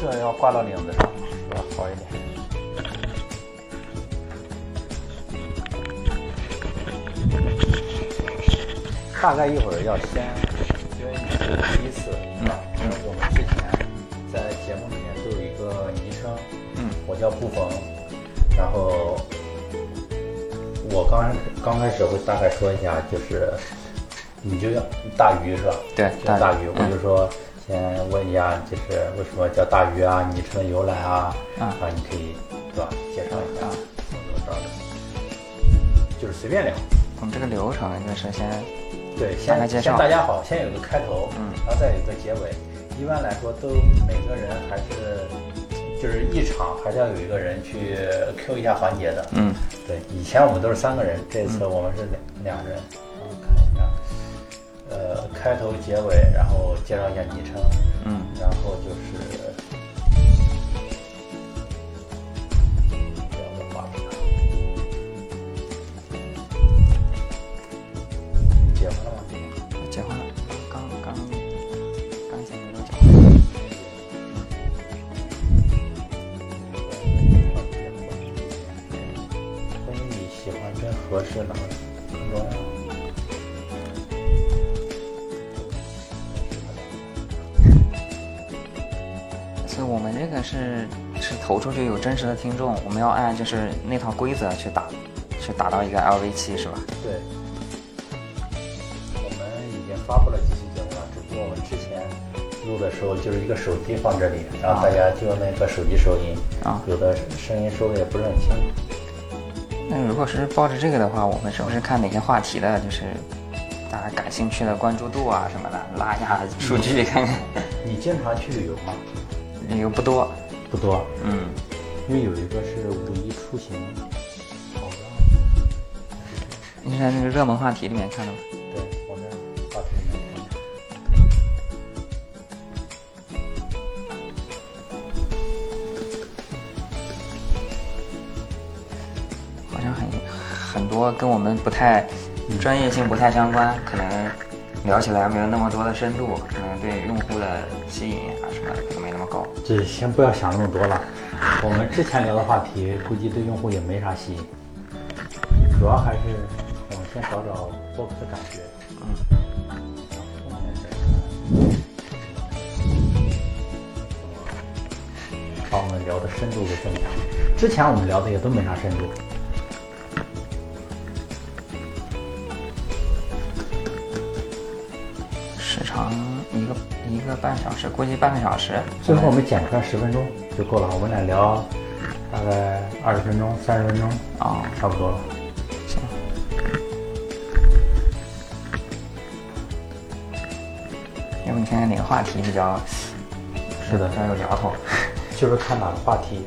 这要挂到领子上，是吧？好一点。大概一会儿要先因为你是第一次，是吧？因为我们之前在节目里面都有一个昵称，嗯，我叫布冯，然后我刚刚开始会大概说一下，就是你就叫大鱼是吧？对叫大鱼，我就说先问一下，就是为什么叫大鱼啊？昵称的由来啊？啊啊，你可以对吧？介绍一下啊怎么着的，就是随便聊。我们这个流程就是先对，大概介绍先先大家好，先有个开头，嗯然后再有个结尾。一般来说，都每个人还是就是一场还是要有一个人去 Q 一下环节的。嗯对，以前我们都是三个人，这次我们是两两人。开头、结尾，然后介绍一下昵称，嗯然后就是聊的话题。你结婚了吗？结婚了，刚刚刚结没多久。关于你喜欢跟合适哪个我们这个是是投出去有真实的听众，我们要按就是那套规则去打，去打到一个 LV 七是吧？对，我们已经发布了几期节目了，只不过我们之前录的时候就是一个手机放这里，然后大家就那个手机收音，啊有的声音收的也不是很清楚。那如果是抱着这个的话，我们是不是看哪些话题的，就是大家感兴趣的关注度啊什么的，拉一下数据看看。你经常去旅游吗？旅游不多，不多，嗯，因为有一个是五一出行你是在那个热门话题里面看的吗？对我们话题里面看。好像很很多跟我们不太专业性不太相关，可能聊起来没有那么多的深度，可能对用户的吸引啊什么的可能没那么高。这先不要想那么多了，我们之前聊的话题估计对用户也没啥吸引，主要还是我们先找找播客的感觉，嗯，把我们聊的深度给增强。之前我们聊的也都没啥深度，时长一个一个半小时，估计半个小时。最后我们剪出来十分钟就够了，我们俩聊大概二十分钟、三十分钟，哦，差不多了。行。要不你看看哪个话题比较是的比较有聊头？就是看哪个话题